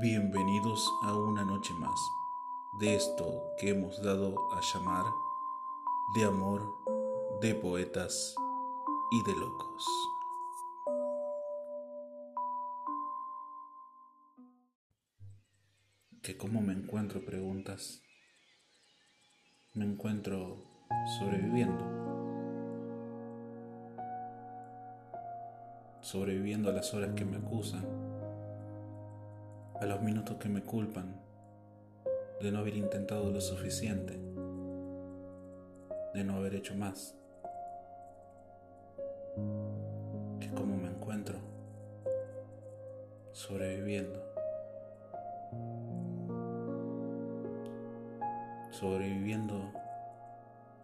Bienvenidos a una noche más de esto que hemos dado a llamar de amor, de poetas y de locos. ¿Que cómo me encuentro? Preguntas. Me encuentro sobreviviendo. Sobreviviendo a las horas que me acusan a los minutos que me culpan de no haber intentado lo suficiente, de no haber hecho más. Que como me encuentro sobreviviendo, sobreviviendo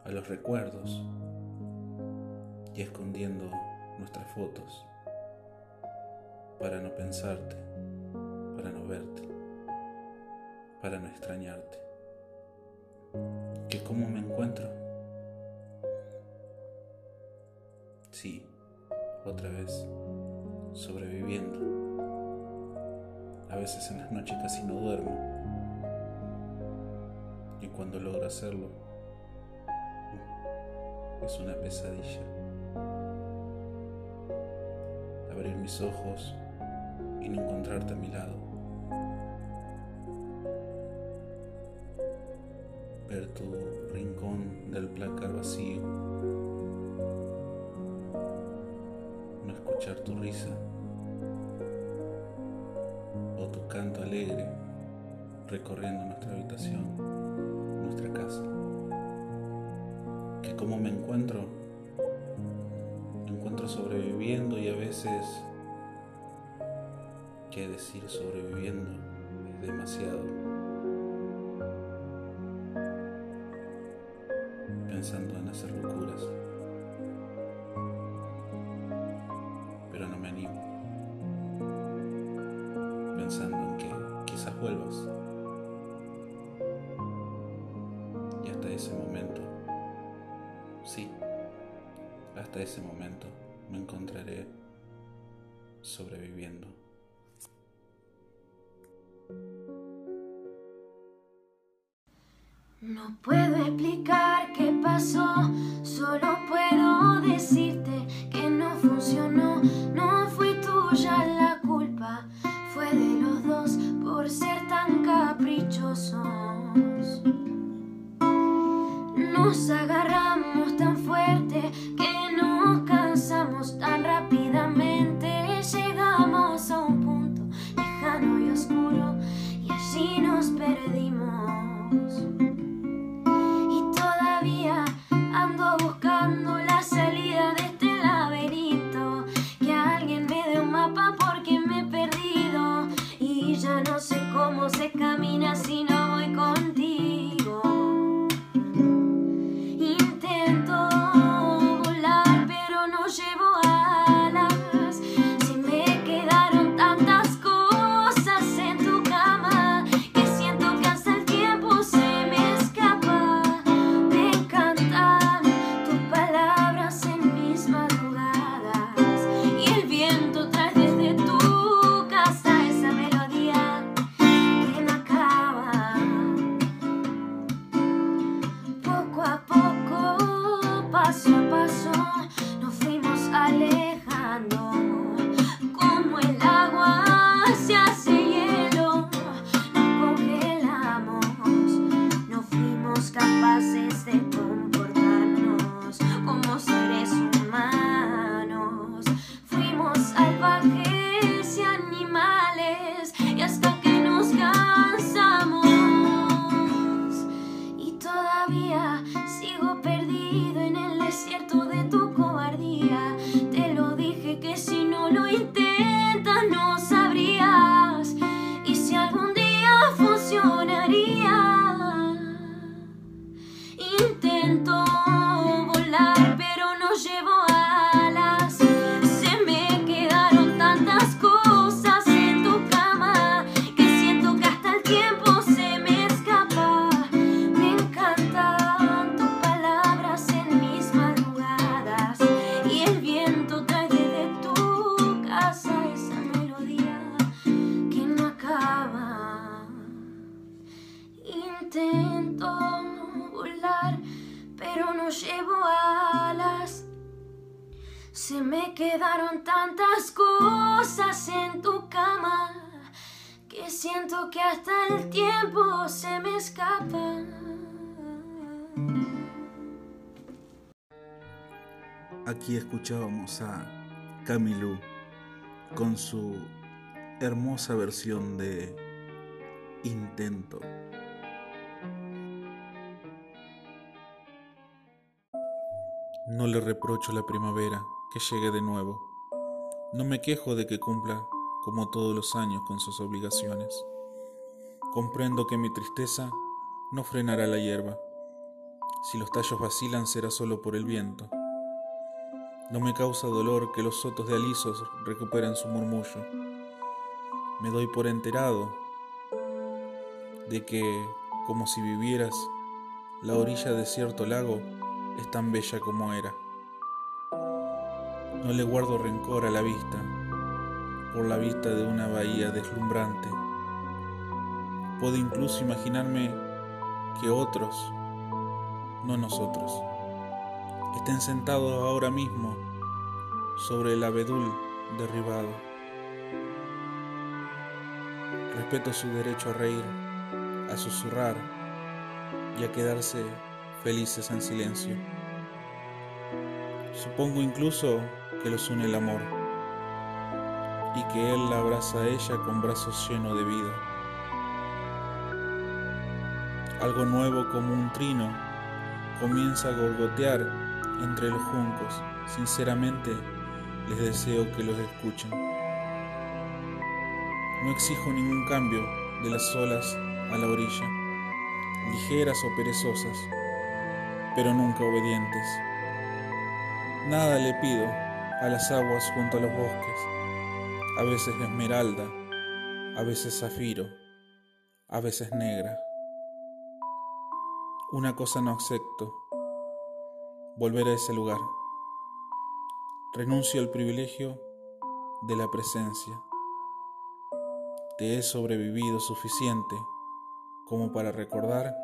a los recuerdos y escondiendo nuestras fotos para no pensarte verte, para no extrañarte. ¿Que cómo me encuentro? Sí, otra vez, sobreviviendo. A veces en las noches casi no duermo. Y cuando logro hacerlo, es una pesadilla. Abrir mis ojos y no encontrarte a mi lado. Ver tu rincón del placar vacío, no escuchar tu risa o tu canto alegre recorriendo nuestra habitación, nuestra casa. Que como me encuentro, me encuentro sobreviviendo y a veces, qué decir sobreviviendo, es demasiado. Pensando en hacer locuras, pero no me animo, pensando en que quizás vuelvas. Y hasta ese momento, sí, hasta ese momento me encontraré sobreviviendo. Tantas cosas en tu cama que siento que hasta el tiempo se me escapa. Aquí escuchábamos a Camilú con su hermosa versión de Intento. No le reprocho la primavera que llegue de nuevo. No me quejo de que cumpla, como todos los años, con sus obligaciones. Comprendo que mi tristeza no frenará la hierba. Si los tallos vacilan será solo por el viento. No me causa dolor que los sotos de alisos recuperen su murmullo. Me doy por enterado de que, como si vivieras, la orilla de cierto lago es tan bella como era. No le guardo rencor a la vista, por la vista de una bahía deslumbrante. Puedo incluso imaginarme que otros, no nosotros, estén sentados ahora mismo sobre el abedul derribado. Respeto su derecho a reír, a susurrar y a quedarse felices en silencio. Supongo incluso que los une el amor y que él la abraza a ella con brazos llenos de vida. Algo nuevo como un trino comienza a gorgotear entre los juncos. Sinceramente, les deseo que los escuchen. No exijo ningún cambio de las olas a la orilla, ligeras o perezosas, pero nunca obedientes. Nada le pido a las aguas junto a los bosques, a veces esmeralda, a veces zafiro, a veces negra. Una cosa no acepto, volver a ese lugar. Renuncio al privilegio de la presencia. Te he sobrevivido suficiente como para recordar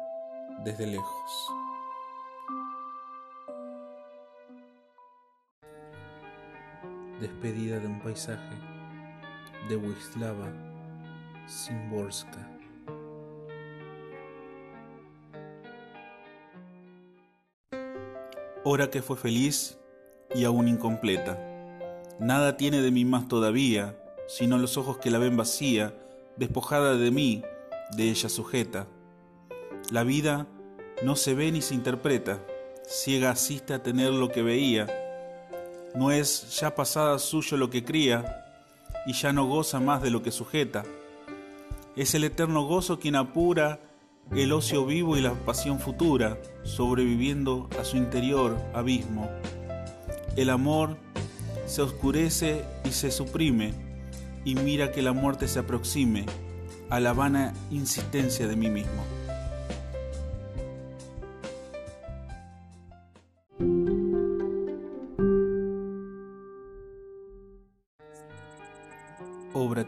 desde lejos. Despedida de un paisaje de Wisława Szymborska. Hora que fue feliz y aún incompleta. Nada tiene de mí más todavía, sino los ojos que la ven vacía, despojada de mí, de ella sujeta. La vida no se ve ni se interpreta, ciega asiste a tener lo que veía. No es ya pasada suyo lo que cría, y ya no goza más de lo que sujeta. Es el eterno gozo quien apura el ocio vivo y la pasión futura, sobreviviendo a su interior abismo. El amor se oscurece y se suprime, y mira que la muerte se aproxime a la vana insistencia de mí mismo.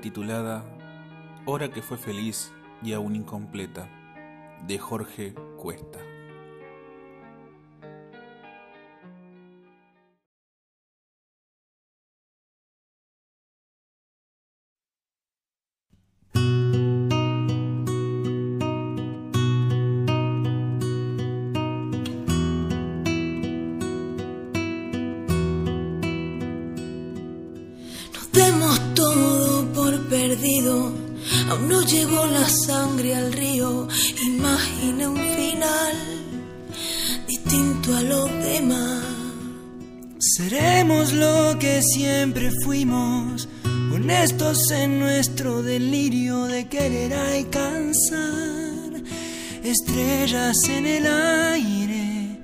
Titulada Hora que fue feliz y aún incompleta, de Jorge Cuesta. A los demás. Seremos lo que siempre fuimos, honestos en nuestro delirio de querer alcanzar estrellas en el aire.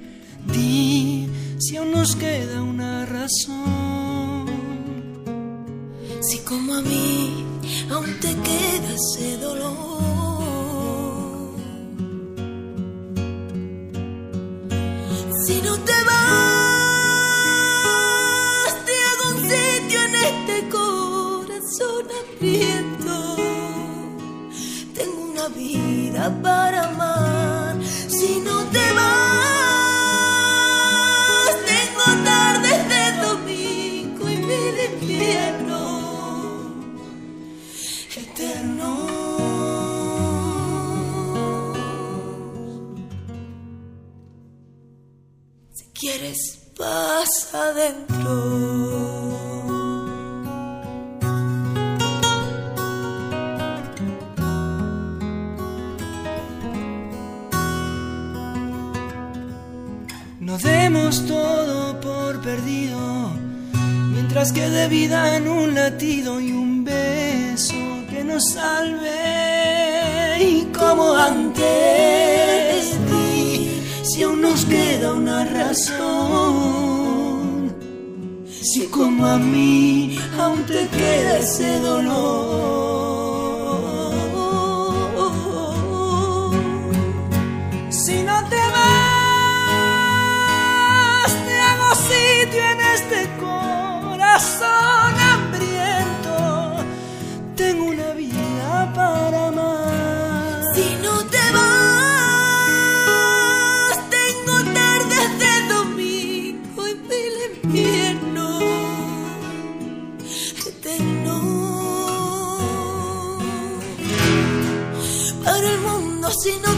Di si aún nos queda una razón. Si como a mí aún te queda ese dolor. Tengo una vida para amar si no te vas. Tengo tardes de domingo y mil invierno eterno. Si quieres, pasa adentro. Todo por perdido, mientras quede vida en un latido y un beso que nos salve. Y como antes di, si aún nos queda una razón, si como a mí aún te queda ese dolor. Si no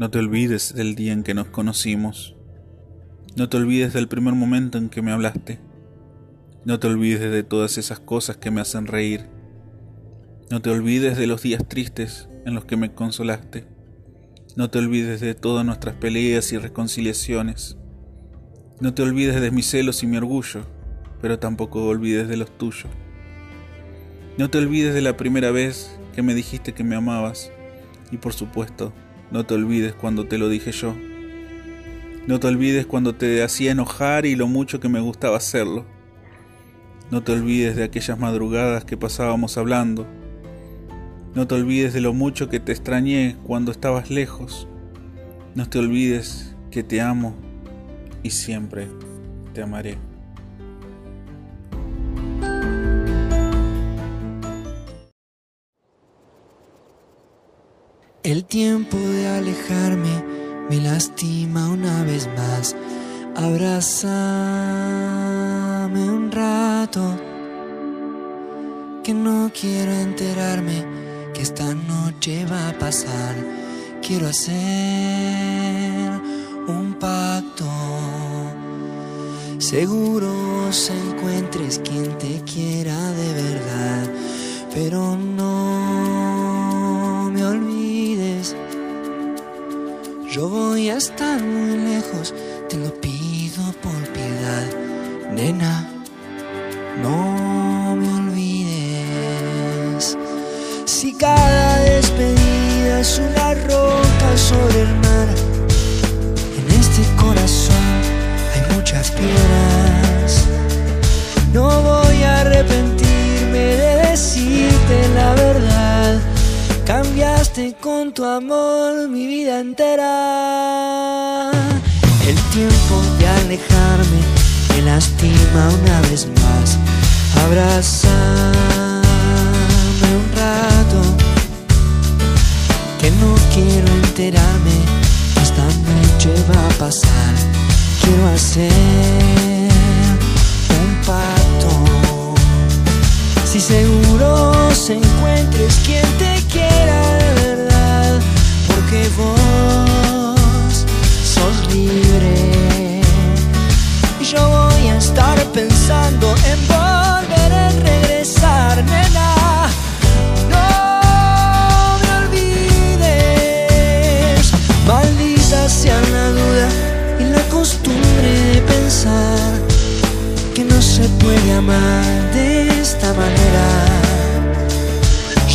No te olvides del día en que nos conocimos. No te olvides del primer momento en que me hablaste. No te olvides de todas esas cosas que me hacen reír. No te olvides de los días tristes en los que me consolaste. No te olvides de todas nuestras peleas y reconciliaciones. No te olvides de mis celos y mi orgullo, pero tampoco olvides de los tuyos. No te olvides de la primera vez que me dijiste que me amabas y por supuesto, no te olvides cuando te lo dije yo. No te olvides cuando te hacía enojar y lo mucho que me gustaba hacerlo. No te olvides de aquellas madrugadas que pasábamos hablando. No te olvides de lo mucho que te extrañé cuando estabas lejos. No te olvides que te amo y siempre te amaré. El tiempo de alejarme me lastima una vez más. Abrázame un rato, que no quiero enterarme que esta noche va a pasar. Quiero hacer un pacto. Seguro se encuentres quien te quiera de verdad, pero no Yo voy a estar muy lejos, te lo pido por piedad, nena, no me olvides. Si cada despedida es una roca sobre el mar, en este corazón hay muchas piedras. Tu amor mi vida entera. El tiempo de alejarme me lastima una vez más. Abrázame un rato, que no quiero enterarme esta noche va a pasar. Quiero hacer un pacto. Si seguro se encuentres quien te quiera porque vos sos libre. Yo voy a estar pensando en volver a regresar, nena. No me olvides, maldita sea la duda y la costumbre de pensar que no se puede amar de esta manera.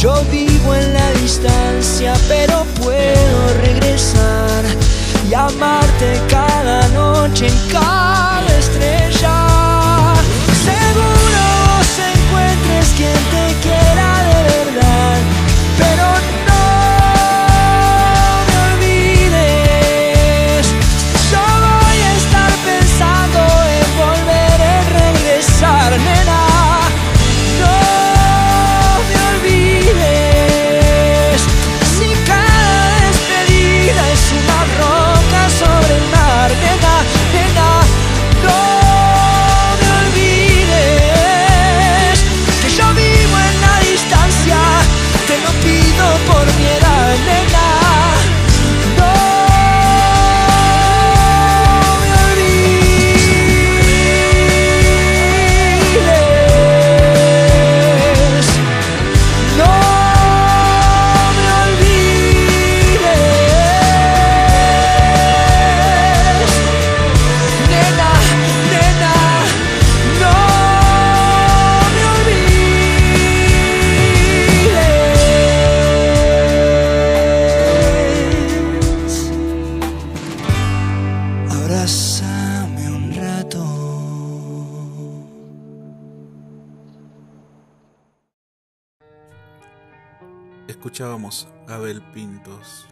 Yo vivo en la distancia, pero puedo regresar y amarte cada noche en cada estrella. Seguro vos encuentres quien te quiera de verdad, Escuchábamos Abel Pintos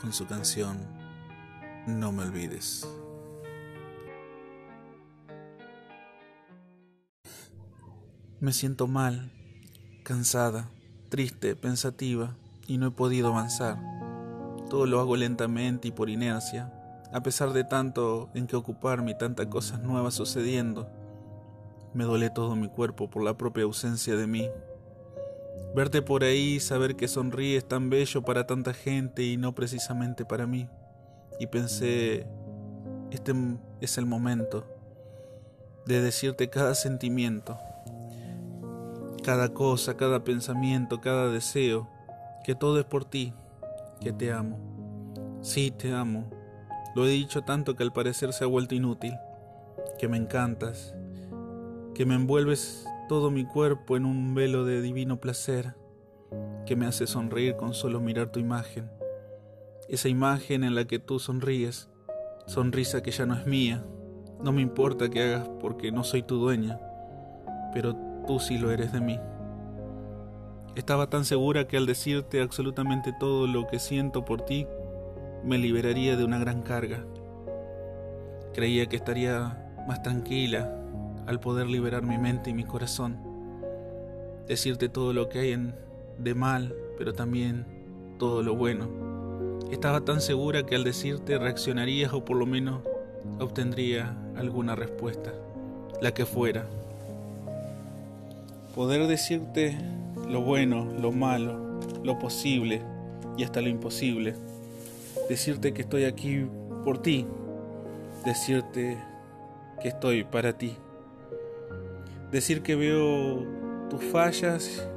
con su canción No me olvides. Me siento mal, cansada, triste, pensativa y no he podido avanzar. Todo lo hago lentamente y por inercia, a pesar de tanto en que ocuparme y tantas cosas nuevas sucediendo. Me duele todo mi cuerpo por la propia ausencia de mí. Verte por ahí, saber que sonríes tan bello para tanta gente y no precisamente para mí. Y pensé, este es el momento de decirte cada sentimiento, cada cosa, cada pensamiento, cada deseo, que todo es por ti, que te amo. Sí, te amo. Lo he dicho tanto que al parecer se ha vuelto inútil, que me encantas, que me envuelves todo mi cuerpo en un velo de divino placer, que me hace sonreír con solo mirar tu imagen, esa imagen en la que tú sonríes, sonrisa que ya no es mía, no me importa que hagas porque no soy tu dueña, pero tú sí lo eres de mí. Estaba tan segura que al decirte absolutamente todo lo que siento por ti, me liberaría de una gran carga. Creía que estaría más tranquila al poder liberar mi mente y mi corazón. Decirte todo lo que hay en, de mal, pero también todo lo bueno. Estaba tan segura que al decirte reaccionarías o por lo menos obtendría alguna respuesta, la que fuera. Poder decirte lo bueno, lo malo, lo posible y hasta lo imposible. Decirte que estoy aquí por ti. Decirte que estoy para ti. Decir que veo tus fallas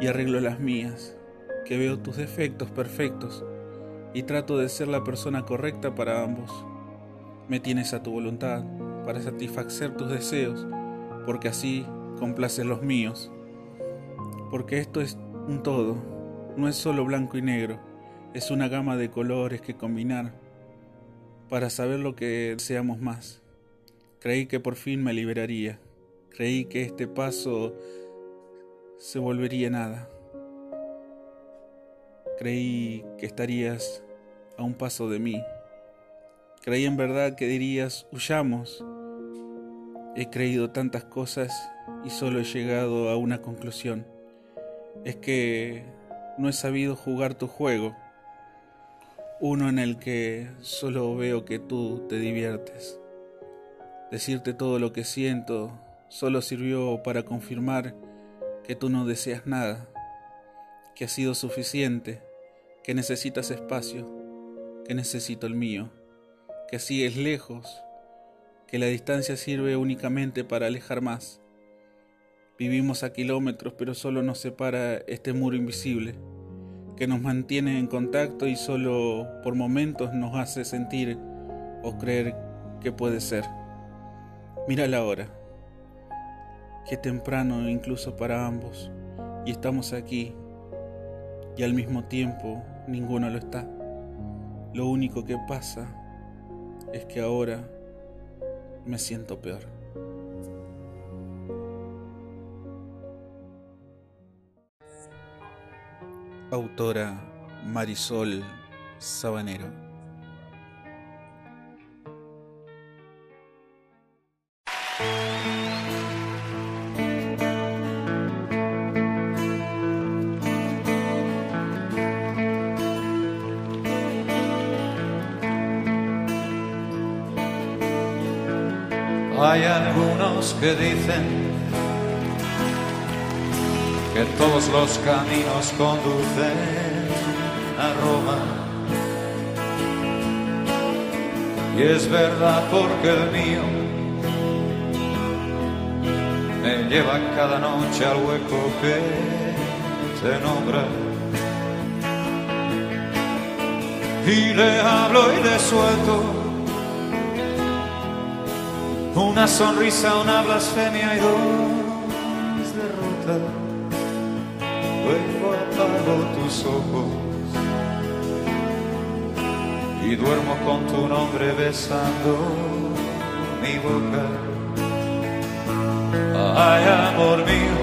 y arreglo las mías. Que veo tus defectos perfectos y trato de ser la persona correcta para ambos. Me tienes a tu voluntad para satisfacer tus deseos, porque así complaces los míos. Porque esto es un todo, no es solo blanco y negro, es una gama de colores que combinar para saber lo que deseamos más. Creí que por fin me liberaría. Creí que este paso se volvería nada. Creí que estarías a un paso de mí. Creí en verdad que dirías, huyamos. He creído tantas cosas y solo he llegado a una conclusión. Es que no he sabido jugar tu juego. Uno en el que solo veo que tú te diviertes. Decirte todo lo que siento solo sirvió para confirmar que tú no deseas nada, que ha sido suficiente, que necesitas espacio, que necesito el mío, que así es lejos, que la distancia sirve únicamente para alejar más. Vivimos a kilómetros, pero solo nos separa este muro invisible, que nos mantiene en contacto y solo por momentos nos hace sentir o creer que puede ser. Mira la hora. Qué temprano incluso para ambos. Y estamos aquí. Y al mismo tiempo ninguno lo está. Lo único que pasa es que ahora me siento peor. Autora Marisol Sabanero. Que dicen que todos los caminos conducen a Roma. Y es verdad porque el mío me lleva cada noche al hueco que te nombra. Y le hablo y le suelto una sonrisa, una blasfemia y dos derrotas. Luego apago tus ojos y duermo con tu nombre besando mi boca. Ay, amor mío,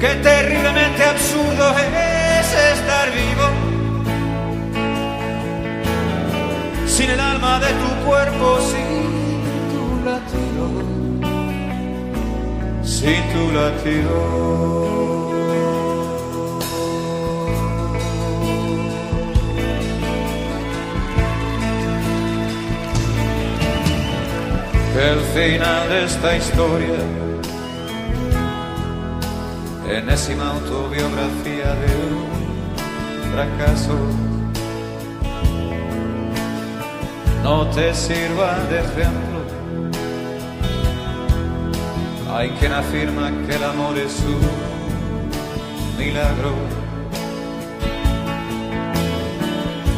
qué terriblemente absurdo es estar vivo sin el alma de tu cuerpo, sin tu latido, sin tu latido. El final de esta historia, enésima autobiografía de un fracaso no te sirva de ejemplo. Hay quien afirma que el amor es un milagro,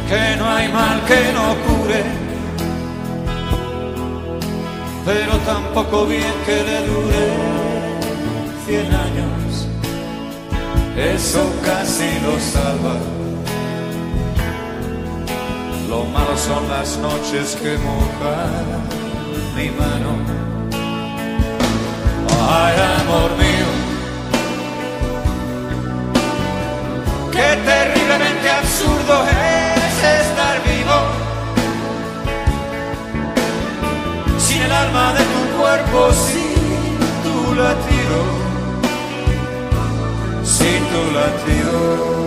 que no hay mal que no cure, pero tampoco bien que le dure cien años, eso casi lo salva. Lo malo son las noches que mojan mi mano. Ay, amor mío, qué terriblemente absurdo es estar vivo. Sin el alma de tu cuerpo, sin tu latido, sin tu latido.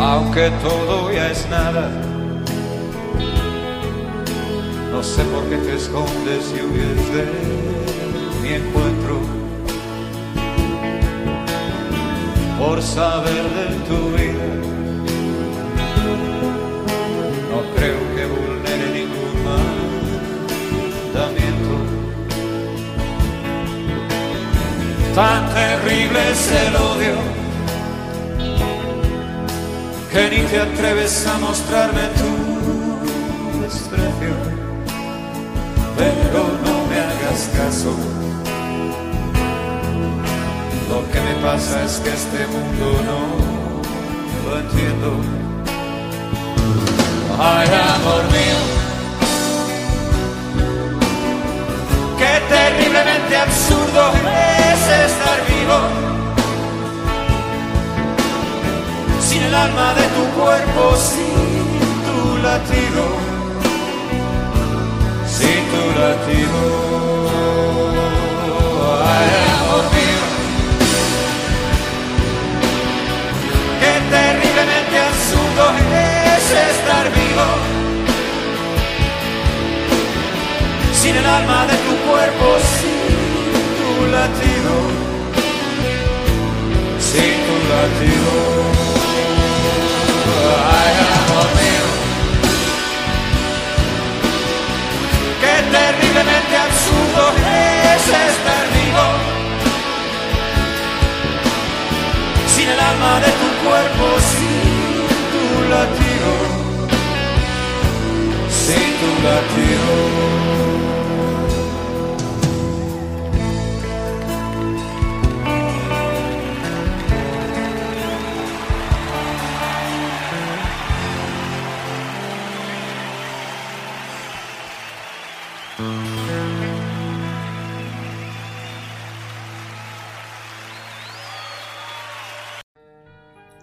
Aunque todo ya es nada. No sé por qué te escondes y huyes de mi encuentro. Por saber de tu vida, no creo que vulnere ningún mandamiento. Tan terrible es el odio que ni te atreves a mostrarme tu desprecio. pero no me hagas caso. Lo que me pasa es que este mundo no lo entiendo. Ay, amor mío, qué terriblemente absurdo es estar vivo. Sin el alma de tu cuerpo, sin tu latido, sin tu latido. Ay, amor mío. Qué terriblemente absurdo es estar vivo sin el alma de tu cuerpo, sin tu latido, sin tu latido. Absurdo es estar vivo sin el alma de tu cuerpo, sin tu latido, sin tu latido.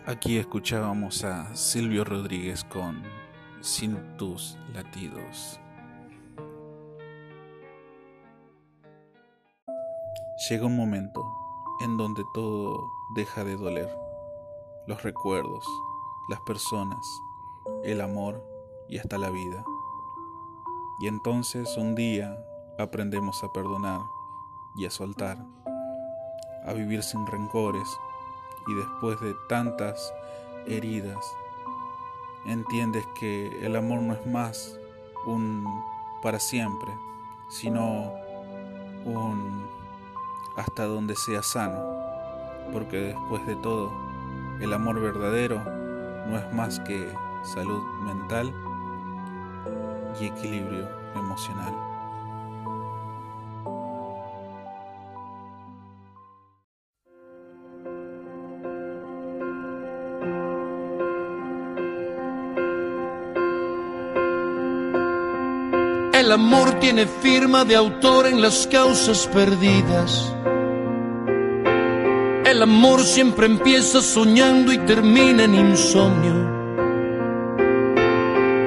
Aquí escuchábamos a Silvio Rodríguez con Sin tus latidos. Llega un momento en donde todo deja de doler. Los recuerdos, las personas, el amor y hasta la vida. Y entonces un día aprendemos a perdonar y a soltar, a vivir sin rencores y después de tantas heridas, entiendes que el amor no es más un para siempre, sino un hasta donde sea sano, porque después de todo, el amor verdadero no es más que salud mental y equilibrio emocional. El amor tiene firma de autor en las causas perdidas. El amor siempre empieza soñando y termina en insomnio.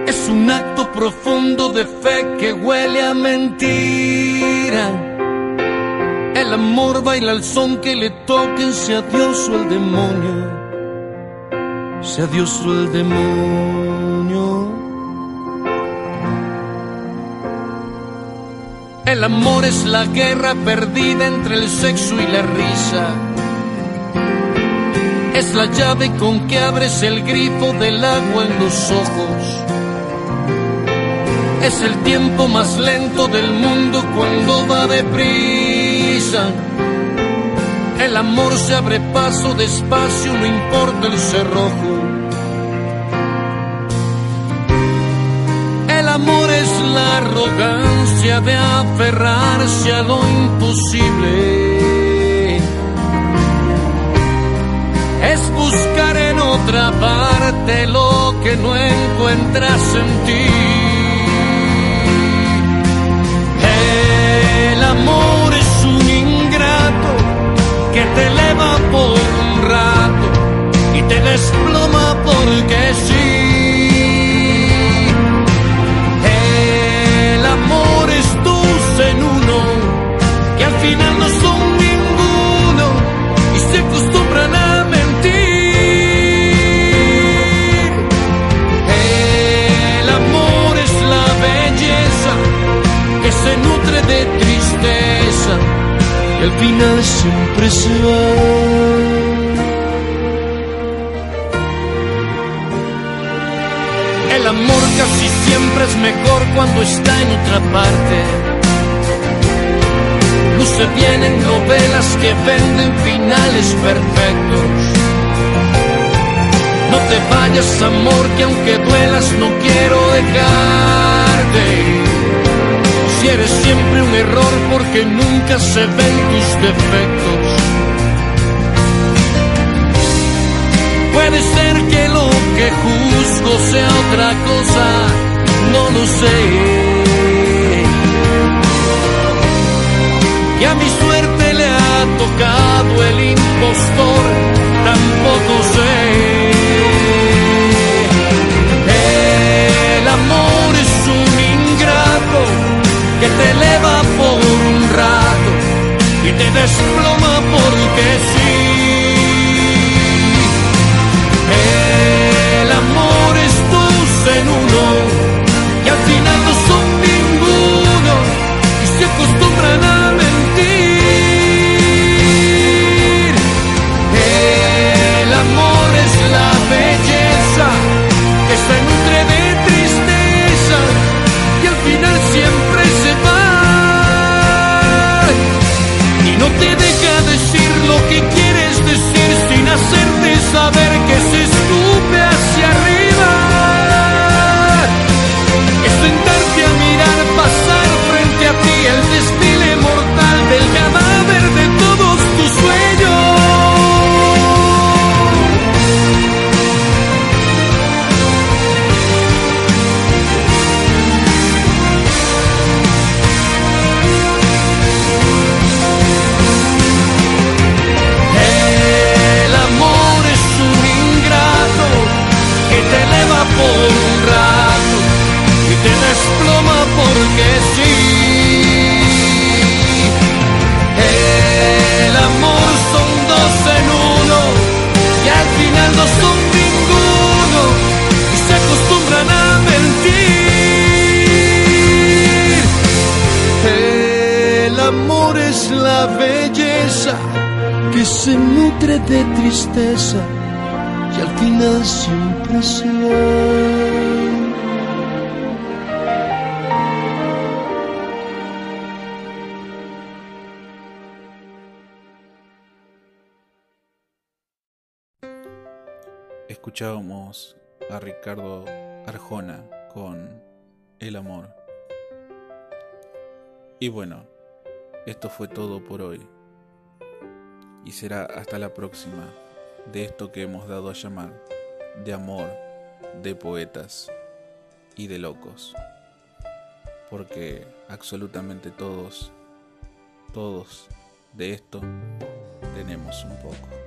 Es un acto profundo de fe que huele a mentira. El amor baila al son que le toquen, sea Dios o el demonio. Sea Dios o el demonio. El amor es la guerra perdida entre el sexo y la risa. Es la llave con que abres el grifo del agua en los ojos. Es el tiempo más lento del mundo cuando va deprisa. El amor se abre paso despacio, no importa el cerrojo. Arrogancia de aferrarse a lo imposible. Es buscar en otra parte lo que no encuentras en ti. El amor es un ingrato que te eleva por un rato y te desploma porque sí. Y al final siempre se va. El amor casi siempre es mejor cuando está en otra parte. Luce bien en novelas que venden finales perfectos. No te vayas, amor, que aunque duelas no quiero dejarte. Eres siempre un error porque nunca se ven tus defectos. Puede ser que lo que juzgo sea otra cosa, no lo sé. Y a mi suerte le ha tocado el impostor, tampoco sé. Te desploma porque sí. De tristeza y al final siempre se va. Escuchábamos a Ricardo Arjona con El amor. Y bueno, esto fue todo por hoy. Y será hasta la próxima de esto que hemos dado a llamar de amor, de poetas y de locos. Porque absolutamente todos, todos de esto tenemos un poco.